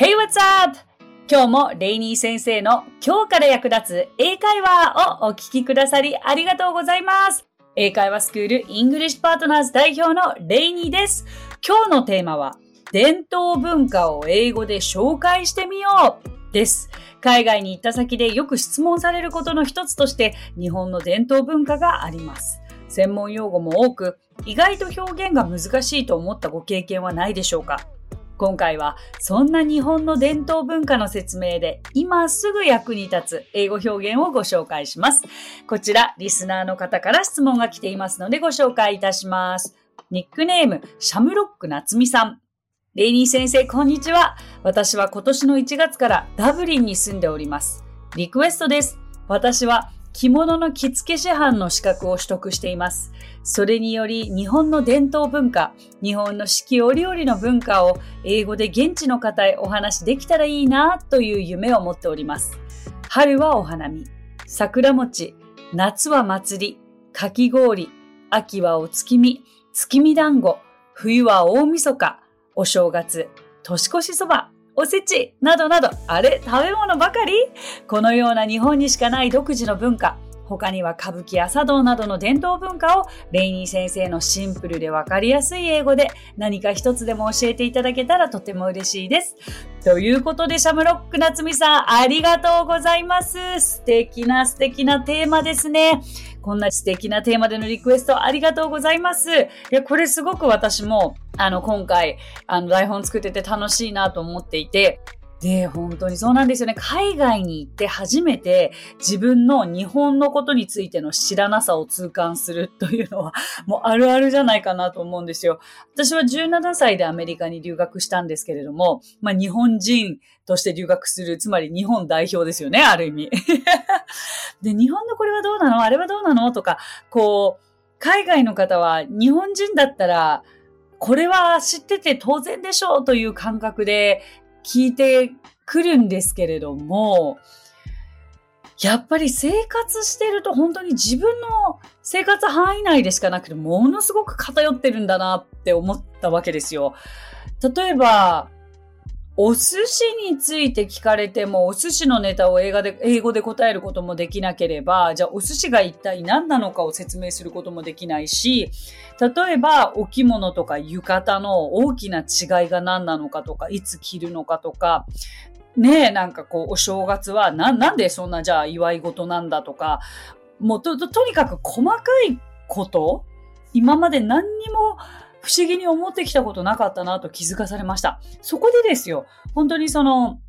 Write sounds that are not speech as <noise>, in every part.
Hey, what's up? 今日もレイニー先生の今日から役立つ英会話をお聞きくださりありがとうございます。英会話スクールイングリッシュパートナーズ代表のレイニーです。今日のテーマは伝統文化を英語で紹介してみようです。海外に行った先でよく質問されることの一つとして日本の伝統文化があります。専門用語も多く意外と表現が難しいと思ったご経験はないでしょうか？今回はそんな日本の伝統文化の説明で今すぐ役に立つ英語表現をご紹介します。こちらリスナーの方から質問が来ていますのでご紹介いたします。ニックネームシャムロック夏美さん。レイニー先生、こんにちは。私は今年の1月からダブリンに住んでおります。リクエストです。私は着物の着付け師範の資格を取得しています。それにより日本の伝統文化、日本の四季折々の文化を英語で現地の方へお話できたらいいなという夢を持っております。春はお花見、桜餅、夏は祭り、かき氷、秋はお月見、月見団子、冬は大晦日、お正月、年越しそば、おせちなどなど、あれ食べ物ばかり？このような日本にしかない独自の文化、他には歌舞伎や茶道などの伝統文化をレイニー先生のシンプルでわかりやすい英語で何か一つでも教えていただけたらとても嬉しいです。ということで、シャムロック夏美さん、ありがとうございます。素敵な素敵なテーマですね。こんな素敵なテーマでのリクエストありがとうございます。いや、これすごく私も、あの、今回、あの、台本作ってて楽しいなと思っていて、で、本当にそうなんですよね。海外に行って初めて自分の日本のことについての知らなさを痛感するというのは <laughs> もうあるあるじゃないかなと思うんですよ。私は17歳でアメリカに留学したんですけれども、まあ日本人として留学する、つまり日本代表ですよね、ある意味。<laughs> で、日本のこれはどうなの？あれはどうなの？とか、こう、海外の方は日本人だったら、これは知ってて当然でしょうという感覚で聞いてくるんですけれども、やっぱり生活してると本当に自分の生活範囲内でしかなくてものすごく偏ってるんだなって思ったわけですよ。例えば、お寿司について聞かれても、お寿司のネタを英語で英語で答えることもできなければ、じゃあお寿司が一体何なのかを説明することもできないし、例えばお着物とか浴衣の大きな違いが何なのかとか、いつ着るのかとか、ねえ、なんかこう、お正月はな、なんでそんなじゃあ祝い事なんだとか、もうと、とにかく細かいこと、今まで何にも不思議に思ってきたことなかったなと気づかされました。そこでですよ、本当にその、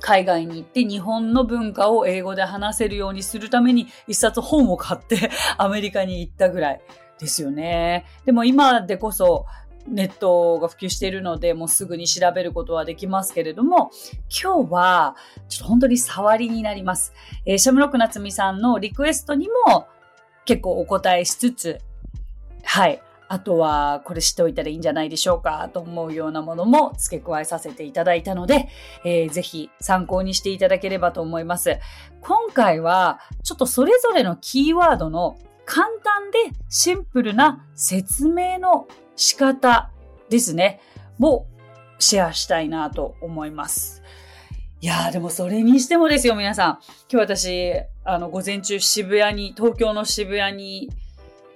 海外に行って日本の文化を英語で話せるようにするために一冊本を買って <laughs> アメリカに行ったぐらいですよね。でも今でこそネットが普及しているので、もうすぐに調べることはできますけれども、今日は、ちょっと本当に触りになります。えー、シャムロック夏美さんのリクエストにも結構お答えしつつ、はい、あとはこれ知っておいたらいいんじゃないでしょうかと思うようなものも付け加えさせていただいたので、えー、ぜひ参考にしていただければと思います。今回はちょっとそれぞれのキーワードの簡単でシンプルな説明の仕方ですね、もシェアしたいなと思います。いやーでもそれにしてもですよ、皆さん。今日私、あの、午前中渋谷に、東京の渋谷に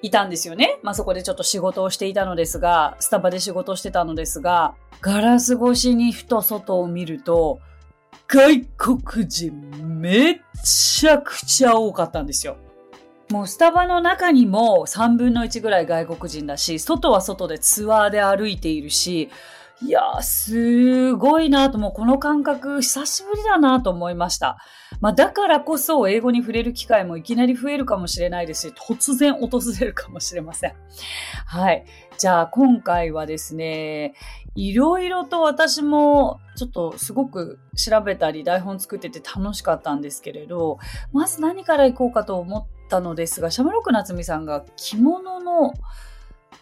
いたんですよね。まあそこでちょっと仕事をしていたのですが、スタバで仕事をしてたのですが、ガラス越しにふと外を見ると、外国人めっちゃくちゃ多かったんですよ。もうスタバの中にも3分の1ぐらい外国人だし、外は外でツアーで歩いているし、いやー、すごいなと、もうこの感覚久しぶりだなと思いました。まあだからこそ英語に触れる機会もいきなり増えるかもしれないですし、突然訪れるかもしれません。はい。じゃあ今回はですね、いろいろと私もちょっとすごく調べたり台本作ってて楽しかったんですけれど、まず何からいこうかと思ったのですが、シャムロック夏美さんが着物の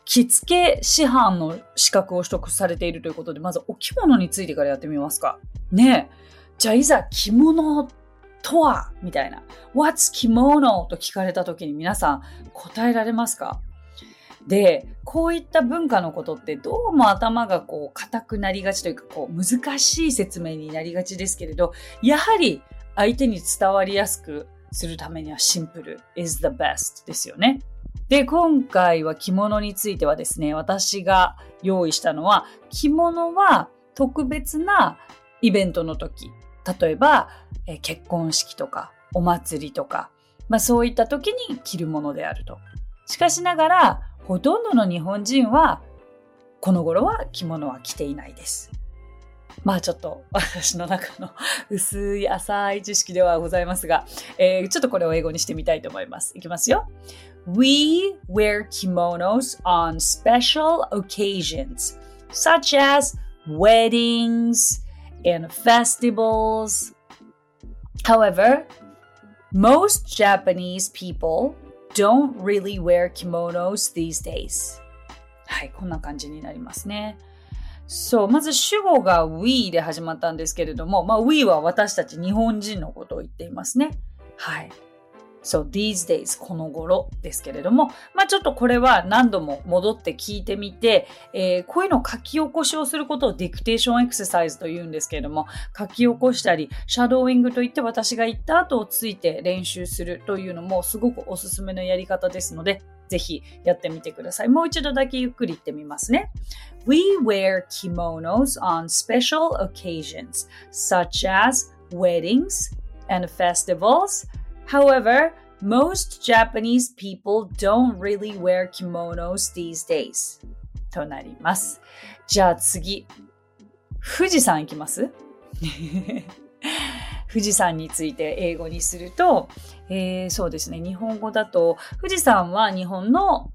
着付け師範の資格を取得されているということで、まずお着物についてからやってみますか。ねえ。じゃあいざ着物とは？みたいな。What's 着物と聞かれた時に皆さん答えられますか？で、こういった文化のことってどうも頭がこう硬くなりがちというかこう難しい説明になりがちですけれど、やはり相手に伝わりやすくするためにはシンプル is the best ですよね。で、今回は着物についてはですね、私が用意したのは、着物は特別なイベントの時、例えば、え結婚式とかお祭りとか、まあそういった時に着るものであると。しかしながら、ほとんどの日本人は、この頃は着物は着ていないです。まあちょっと私の中の <laughs> 薄い浅い知識ではございますが、えー、ちょっとこれを英語にしてみたいと思います。いきますよ。We wear kimonos on special occasions, such as weddings and festivals. However, most Japanese people don't really wear kimonos these days. はい、こんな感じになりますね。そう、まず主語が we で始まったんですけれども、まあ we は私たち日本人のことを言っていますね。はい。 So these days この頃ですけれども、まあちょっとこれは何度も戻って聞いてみて、えー、こういうの書き起こしをすることをディクテーションエクササイズと言うんですけれども、書き起こしたり、シャドーイングといって私が言った後をついて練習するというのもすごくおすすめのやり方ですので、ぜひやってみてください。もう一度だけゆっくり言ってみますね。We wear kimonos on special occasions, such as weddings and festivals. However, most Japanese people don't really wear kimonos these days. となります。じゃあ次。富士山行きます？<laughs> 富士山について英語にすると、えー、そうですね、日本語だと、富士山は日本の、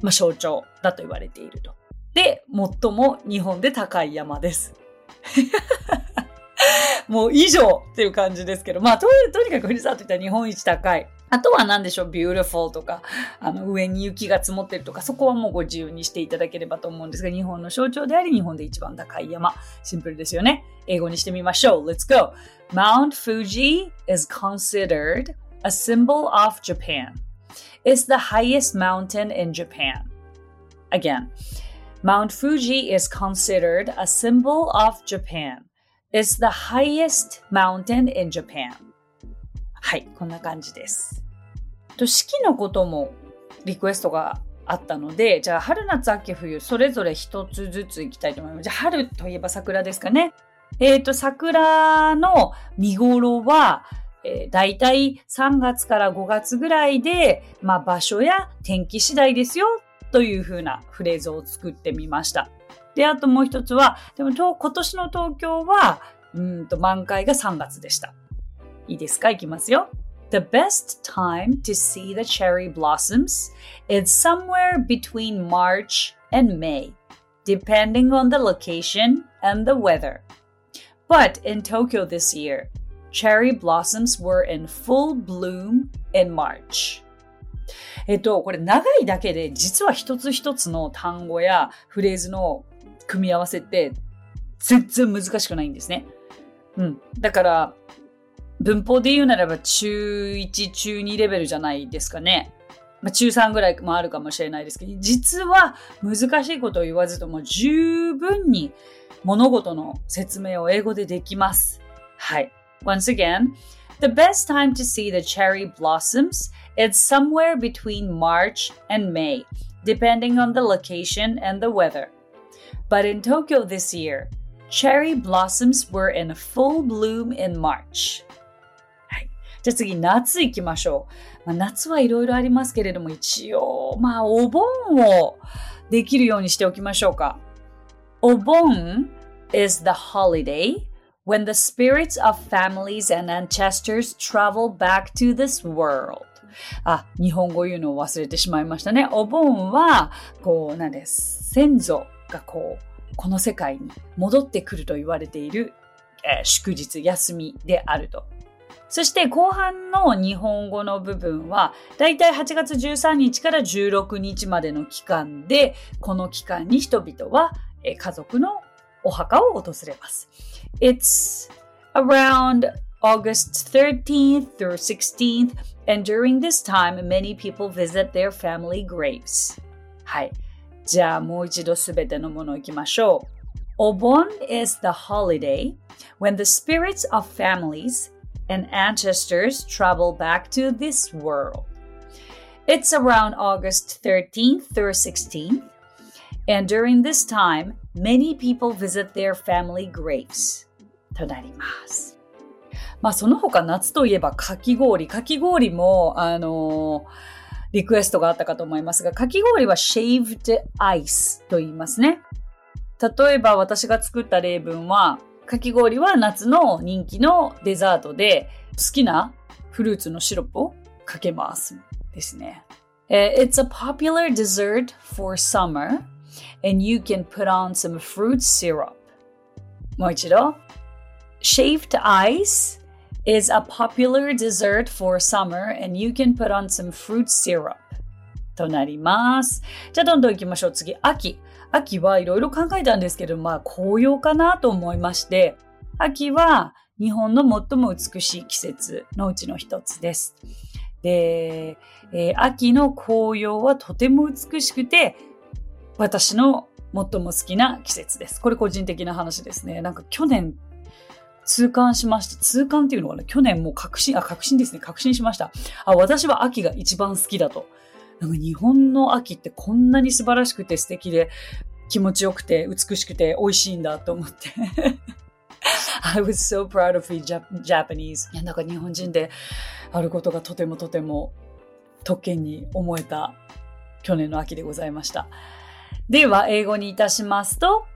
まあ、象徴だと言われていると。で、最も日本で高い山です。もう以上っていう感じですけど、まあと、にかく富士山といったら日本一高い。あとは何でしょう、beautiful とか、あの、上に雪が積もってるとか、そこはもうご自由にしていただければと思うんですが、日本の象徴であり、日本で一番高い山。シンプルですよね。英語にしてみましょう。Let's go! Mount Fuji is considered a symbol of Japan. It's the highest mountain in Japan. Again, Mount Fuji is considered a symbol of Japan. Is the highest mountain in Japan. はい、こんな感じです。と四季のこともリクエストがあったので、じゃあ春夏秋冬それぞれ一つずついきたいと思います。じゃあ春といえば桜ですかね。えっ、ー、と、桜の見頃は、えー、大体3月から5月ぐらいで、まあ場所や天気次第ですよというふうなフレーズを作ってみました。で、あともう一つは、でも今年の東京は、うんと満開が3月でした。いいですかいきますよ。The best time to see the cherry blossoms is somewhere between March and May, depending on the location and the weather. But in Tokyo this year, cherry blossoms were in full bloom in March. えっと、これ長いだけで実は一つ一つの単語やフレーズの組み合わせって全然難しくないんですね。うん。だから、文法で言うならば中1、中2レベルじゃないですかね。まあ、中3ぐらいもあるかもしれないですけど、実は難しいことを言わずとも十分に物事の説明を英語でできます。はい。Once again, the best time to see the cherry blossoms is somewhere between March and May, depending on the location and the weather. But in Tokyo this year, cherry blossoms were in full bloom in March. はい。じゃあ次、夏行きましょう。まあ、夏はいろいろありますけれども、一応、まあ、お盆をできるようにしておきましょうか。お盆 is the holiday when the spirits of families and ancestors travel back to this world. あ、日本語言うのを忘れてしまいましたね。お盆は、こう、なんです。先祖がこう、この世界に戻ってくると言われている、えー、祝日、休みであると。そして後半の日本語の部分は、だいたい8月13日から16日までの期間で、この期間に人々は、家族のお墓を訪れます。It's around August 13th through 16th, and during this time, many people visit their family graves. はい。じゃあもう一度すべてのものいきましょう。お盆 is the holiday when the spirits of families and ancestors travel back to this world. It's around August 13th through 16th, and during this time, many people visit their family graves. となります。 まあその他夏といえばかき氷。かき氷も、あのーリクエストがあったかと思いますが、かき氷は shaved ice と言いますね。例えば私が作った例文は、かき氷は夏の人気のデザートで好きなフルーツのシロップをかけますですね。It's a popular dessert for summer and you can put on some fruit syrup. もう一度。Shaved ice is a popular dessert for summer and you can put on some fruit syrup となります。じゃあどんどん行きましょう。次、秋。秋はいろいろ考えたんですけど、まあ紅葉かなと思いまして、秋は日本の最も美しい季節のうちの一つです。で、えー、秋の紅葉はとても美しくて、私の最も好きな季節です。これ個人的な話ですね。なんか去年痛感しました。痛感っていうのはね、去年もう確信、あ、確信ですね。確信しました。あ、私は秋が一番好きだと。なんか日本の秋ってこんなに素晴らしくて素敵で気持ちよくて美しくて美味しいんだと思って。<laughs> I was so proud of being Japanese. いや、なんか日本人であることがとてもとても特権に思えた去年の秋でございました。では、英語にいたしますと、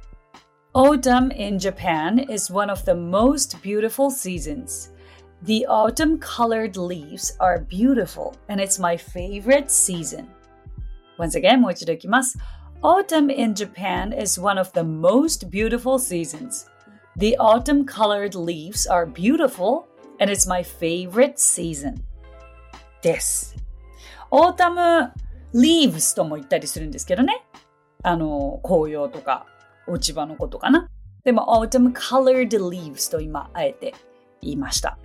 Autumn in Japan is one of the most beautiful seasons. The autumn colored leaves are beautiful and it's my favorite season. Once again, Autumn in Japan is one of the most beautiful seasons. The autumn colored leaves are beautiful and it's my favorite season. です。Autumn leaves とも言ったりするんですけどね。あの、紅葉とか 落ち葉のことかな。でも、autumn colored leaves と今、あえて言いました。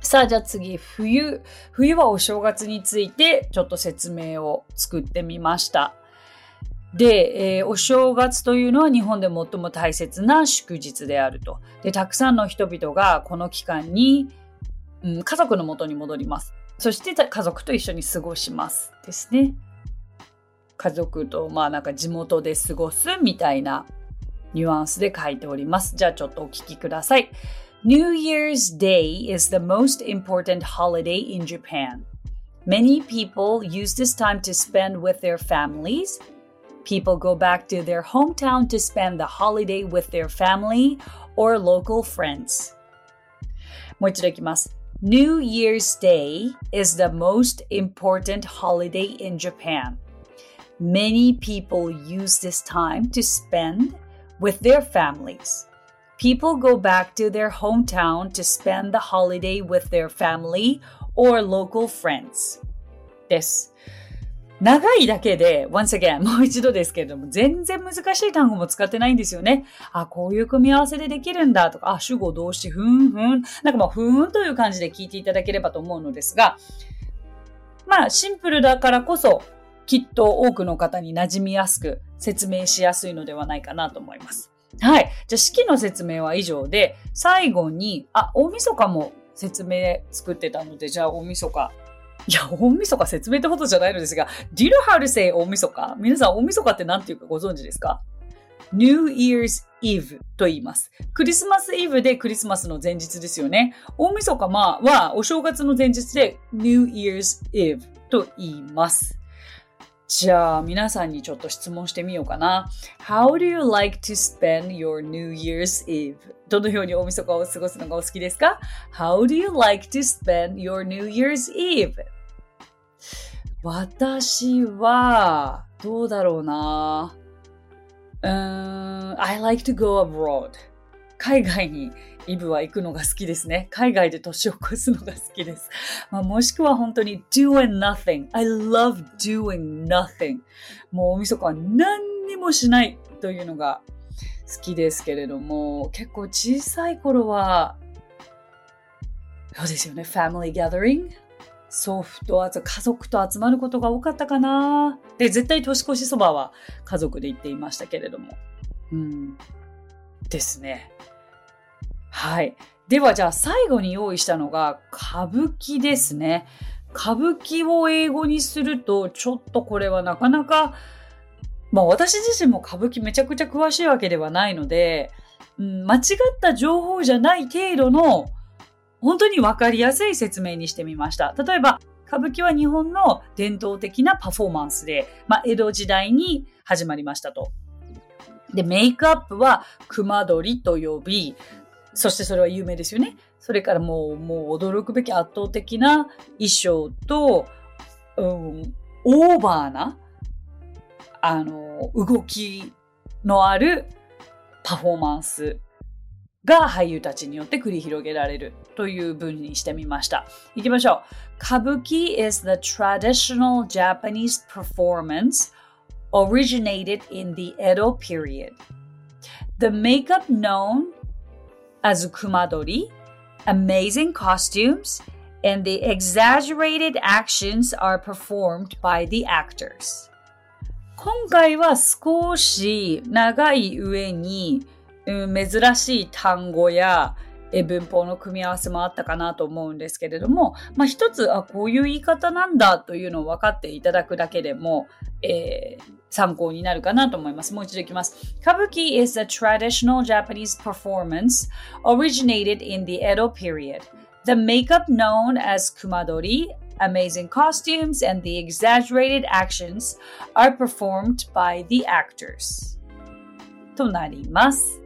さあ、じゃあ次、冬。冬はお正月についてちょっと説明を作ってみました。で、えー、お正月というのは日本で最も大切な祝日であると。で、たくさんの人々がこの期間に、うん、家族のもとに戻ります。そして家族と一緒に過ごしますですね。家族とまあなんか地元で過ごすみたいなニュアンスで書いております。じゃあちょっとお聞きください。New Year's Day is the most important holiday in Japan. Many people use this time to spend with their families. People go back to their hometown to spend the holiday with their family or local friends. もう一度いきます。New Year's Day is the most important holiday in Japan. Many people use this time to spend with their families. People go back to their hometown to spend the holiday with their family or local friends. です。長いだけで、once again, もう一度ですけれども、全然難しい単語も使ってないんですよね。あ、こういう組み合わせでできるんだとか、あ、主語動詞、ふんふん。なんかもう、ふんという感じで聞いていただければと思うのですが、まあ、シンプルだからこそ、きっと多くの方に馴染みやすく説明しやすいのではないかなと思います。はい。じゃあ式の説明は以上で、最後に、あ、大晦日も説明作ってたので、じゃあ大晦日。いや、大晦日説明ってことじゃないのですが、Do you know how to say 大晦日？皆さん大晦日って何て言うかご存知ですか？New Year's Eve と言います。クリスマスイブでクリスマスの前日ですよね。大晦日まあはお正月の前日で New Year's Eve と言います。じゃあ皆さんにちょっと質問してみようかな。How do you like to spend your New Year's Eve? どのように大晦日を過ごすのがお好きですか ?How do you like to spend your New Year's Eve? 私は、どうだろうな。うん、I like to go abroad. 海外にイブは行くのが好きですね。海外で年を越すのが好きです。まあ、もしくは本当に doing nothing. I love doing nothing. もう大晦日は何にもしないというのが好きですけれども、結構小さい頃は、そうですよね。family gathering 祖父と家族と集まることが多かったかな。で、絶対年越しそばは家族で行っていましたけれども。うん。ですね。はい。ではじゃあ最後に用意したのが歌舞伎ですね。歌舞伎を英語にするとちょっとこれはなかなかまあ私自身も歌舞伎めちゃくちゃ詳しいわけではないので、うん、間違った情報じゃない程度の本当にわかりやすい説明にしてみました。例えば歌舞伎は日本の伝統的なパフォーマンスで、まあ、江戸時代に始まりましたと。で、メイクアップは熊取と呼び、そしてそれは有名ですよね。それからもう、もう驚くべき圧倒的な衣装と、うん、オーバーな、あの、動きのあるパフォーマンスが俳優たちによって繰り広げられるという文にしてみました。いきましょう。歌舞伎 is the traditional Japanese performance originated in the Edo period. The makeup known as kumadori, amazing costumes, and the exaggerated actions are performed by the actors. 今回は少し長い上に、うん、珍しい単語や 文法の組み合わせもあったかなと思うんですけれども、まあ、一つあこういう言い方なんだというのを分かっていただくだけでも、えー、参考になるかなと思います。もう一度いきます。歌舞伎 is a traditional Japanese performance originated in the Edo period. The makeup known as kumadori amazing costumes and the exaggerated actions are performed by the actors. となります。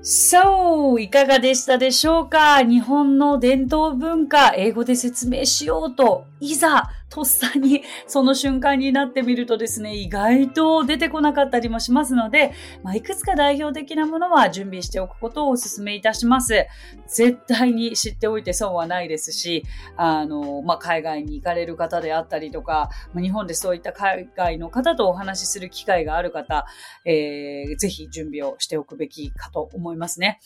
So,、いかがでしたでしょうか？日本の伝統文化、英語で説明しようと、いざ、とっさにその瞬間になってみるとですね、意外と出てこなかったりもしますので、まあ、いくつか代表的なものは準備しておくことをお勧めいたします。絶対に知っておいて損はないですし、あの、まあ、海外に行かれる方であったりとか、日本でそういった海外の方とお話しする機会がある方、えー、ぜひ準備をしておくべきかと思いますね。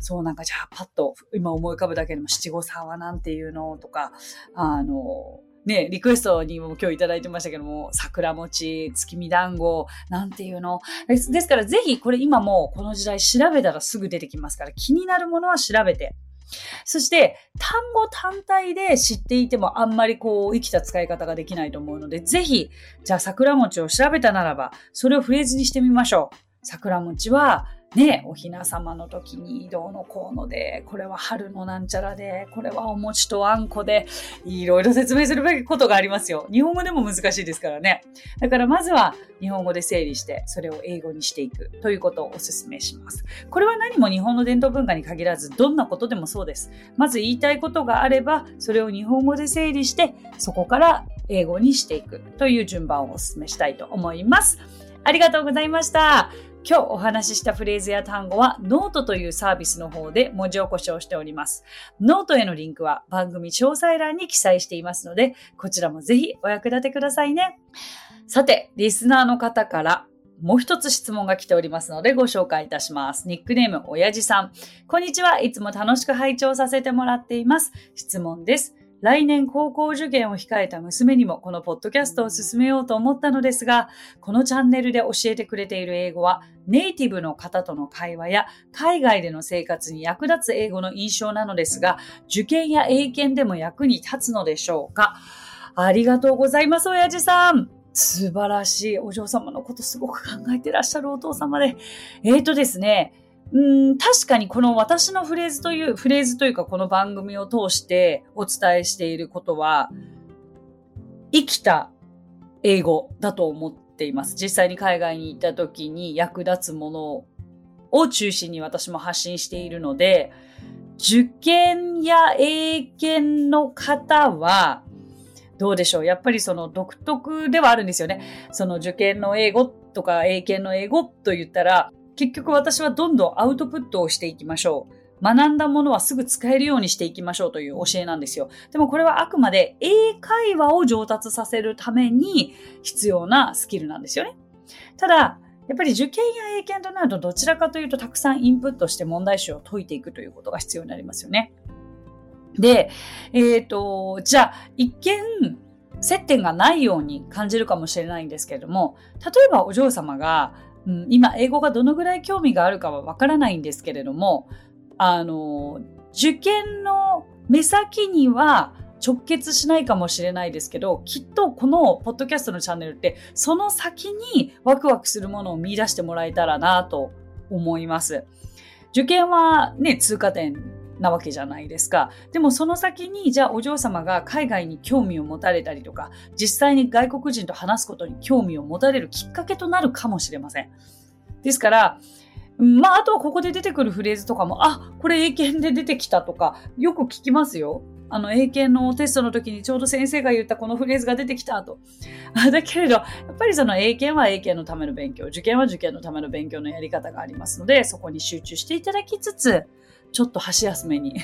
そうなんかじゃあパッと今思い浮かぶだけでも七五三はなんていうのとか、あの、ね、リクエストにも今日いただいてましたけども、桜餅、月見団子、なんていうの。ですですからぜひこれ今もこの時代調べたらすぐ出てきますから気になるものは調べて。そして、単語単体で知っていてもあんまりこう生きた使い方ができないと思うので、ぜひ、じゃあ桜餅を調べたならば、それをフレーズにしてみましょう。桜餅は、ね、お雛様の時に移動のこうので、これは春のなんちゃらで、これはお餅とあんこで、いろいろ説明するべきことがありますよ。日本語でも難しいですからね。だからまずは日本語で整理して、それを英語にしていくということをお勧めします。これは何も日本の伝統文化に限らず、どんなことでもそうです。まず言いたいことがあれば、それを日本語で整理して、そこから英語にしていくという順番をお勧めしたいと思います。ありがとうございました。今日お話ししたフレーズや単語はノートというサービスの方で文字起こしをしております。ノートへのリンクは番組詳細欄に記載していますので、こちらもぜひお役立てくださいね。さて、リスナーの方からもう一つ質問が来ておりますのでご紹介いたします。ニックネーム、おやじさん。こんにちは。いつも楽しく拝聴させてもらっています。質問です。来年高校受験を控えた娘にもこのポッドキャストを進めようと思ったのですが、このチャンネルで教えてくれている英語はネイティブの方との会話や海外での生活に役立つ英語の印象なのですが、受験や英検でも役に立つのでしょうか？ありがとうございます、親父さん。素晴らしい。お嬢様のことすごく考えてらっしゃるお父様で。えーとですね、うん、確かにこの私のフレーズという、フレーズというかこの番組を通してお伝えしていることは、生きた英語だと思っています。実際に海外に行った時に役立つものを中心に私も発信しているので、受験や英検の方は、どうでしょうやっぱりその独特ではあるんですよね。その受験の英語とか英検の英語と言ったら、結局私はどんどんアウトプットをしていきましょう。学んだものはすぐ使えるようにしていきましょうという教えなんですよ。でもこれはあくまで英会話を上達させるために必要なスキルなんですよね。ただ、やっぱり受験や英検となるとどちらかというとたくさんインプットして問題集を解いていくということが必要になりますよね。で、えっ、ー、と、じゃあ、一見、接点がないように感じるかもしれないんですけれども、例えばお嬢様が、うん、今英語がどのぐらい興味があるかはわからないんですけれども、あの、受験の目先には直結しないかもしれないですけど、きっとこのポッドキャストのチャンネルって、その先にワクワクするものを見出してもらえたらなと思います。受験はね、通過点なわけじゃないですか。でもその先に、じゃあお嬢様が海外に興味を持たれたりとか、実際に外国人と話すことに興味を持たれるきっかけとなるかもしれません。ですから、まあ、あとはここで出てくるフレーズとかも、あ、これ英検で出てきたとか、よく聞きますよ。あの、英検のテストの時にちょうど先生が言ったこのフレーズが出てきたと。<laughs> だけれど、やっぱりその英検は英検のための勉強、受験は受験のための勉強のやり方がありますので、そこに集中していただきつつ、ちょっと箸休めに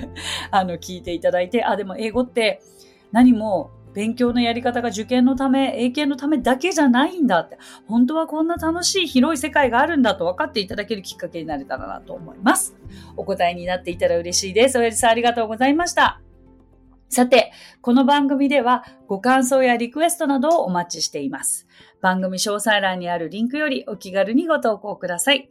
<laughs> あの、聞いていただいて、あ、でも英語って何も勉強のやり方が受験のため、英検のためだけじゃないんだって、本当はこんな楽しい広い世界があるんだと分かっていただけるきっかけになれたらなと思います。お答えになっていたら嬉しいです。おやじさんありがとうございました。さて、この番組ではご感想やリクエストなどをお待ちしています。番組詳細欄にあるリンクよりお気軽にご投稿ください。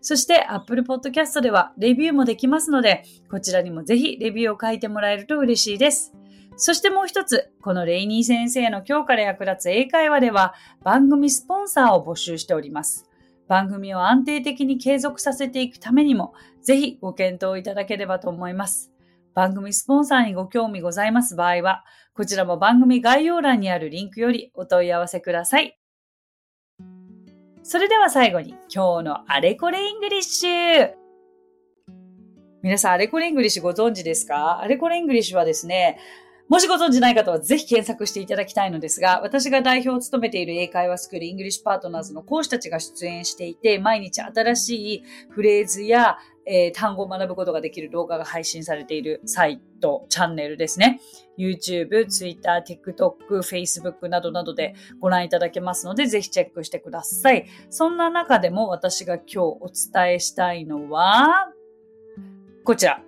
そして Apple Podcast ではレビューもできますので、こちらにもぜひレビューを書いてもらえると嬉しいです。そしてもう一つ、このレイニー先生の今日から役立つ英会話では番組スポンサーを募集しております。番組を安定的に継続させていくためにも、ぜひご検討いただければと思います。番組スポンサーにご興味ございます場合は、こちらも番組概要欄にあるリンクよりお問い合わせください。それでは最後に今日のあれこれイングリッシュ。皆さん、あれこれイングリッシュご存知ですか？あれこれイングリッシュはですね、もしご存知ない方はぜひ検索していただきたいのですが、私が代表を務めている英会話スクールイングリッシュパートナーズの講師たちが出演していて、毎日新しいフレーズや、えー、単語を学ぶことができる動画が配信されているサイト、チャンネルですね。YouTube、Twitter、TikTok、Facebook などなどでご覧いただけますので、ぜひチェックしてください。そんな中でも私が今日お伝えしたいのは、こちら。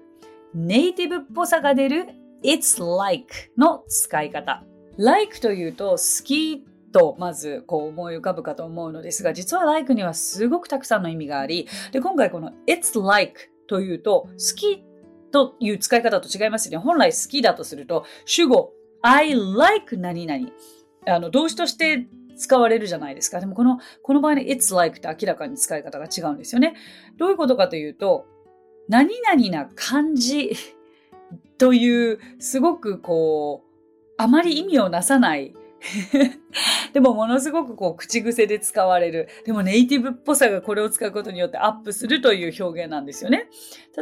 ネイティブっぽさが出る It's like の使い方。like というと好きとまずこう思い浮かぶかと思うのですが、実は like にはすごくたくさんの意味があり、で、今回この It's like というと好きという使い方と違いますよね。本来好きだとすると主語 I like 何々。あの動詞として使われるじゃないですか。でもこの、この場合の It's like って明らかに使い方が違うんですよね。どういうことかというと、何々な感じ <laughs> という、すごくこう、あまり意味をなさない <laughs> でもものすごくこう口癖で使われる。でもネイティブっぽさがこれを使うことによってアップするという表現なんですよね。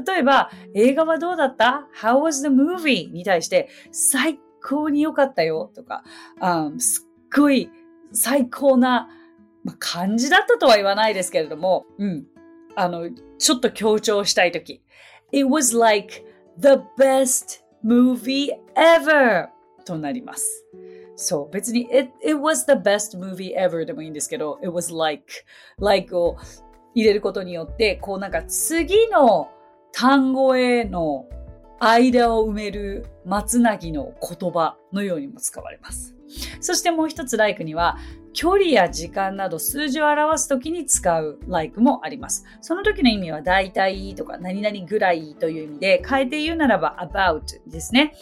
例えば、映画はどうだった ?How was the movie? に対して、最高に良かったよとか、um, すっごい最高な、感じだったとは言わないですけれども、うん。あの、ちょっと強調したいとき。It was like the best movie ever となります。そう、別に it, it was the best movie ever でもいいんですけど、it was like, like を入れることによって、こうなんか次の単語への間を埋める松なぎの言葉のようにも使われます。そしてもう一つ like には距離や時間など数字を表すときに使う like もあります。その時の意味は大体とか何々ぐらいという意味で変えて言うならば about ですね。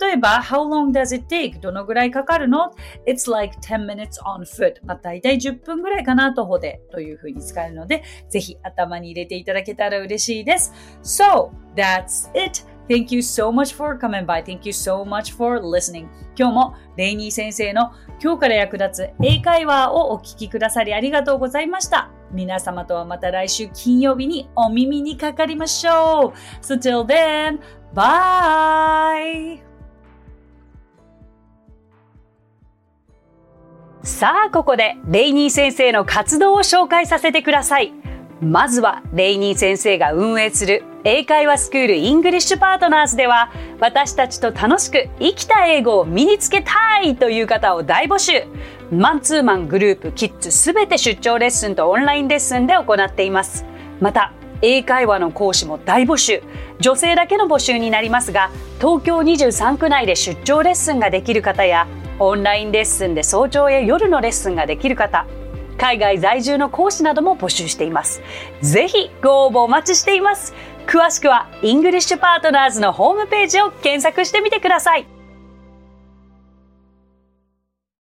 例えば How long does it take? どのぐらいかかるの ?It's like 10 minutes on foot. まあ、大体10分ぐらいかな徒歩でというふうに使えるのでぜひ頭に入れていただけたら嬉しいです。So, that's it. Thank you so much for coming by. Thank you so much for listening. 今日もレイニー先生の今日から役立つ英会話をお聞きくださりありがとうございました。皆様とはまた来週金曜日にお耳にかかりましょう。So till then, bye! さあ、ここでレイニー先生の活動を紹介させてください。まずはレイニー先生が運営する英会話スクールイングリッシュパートナーズでは私たちと楽しく生きた英語を身につけたいという方を大募集マンツーマングループキッズすべて出張レッスンとオンラインレッスンで行っていますまた英会話の講師も大募集。女性だけの募集になりますが、東京23区内で出張レッスンができる方や、オンラインレッスンで早朝や夜のレッスンができる方、海外在住の講師なども募集しています。ぜひご応募お待ちしています。詳しくは、イングリッシュパートナーズのホームページを検索してみてください。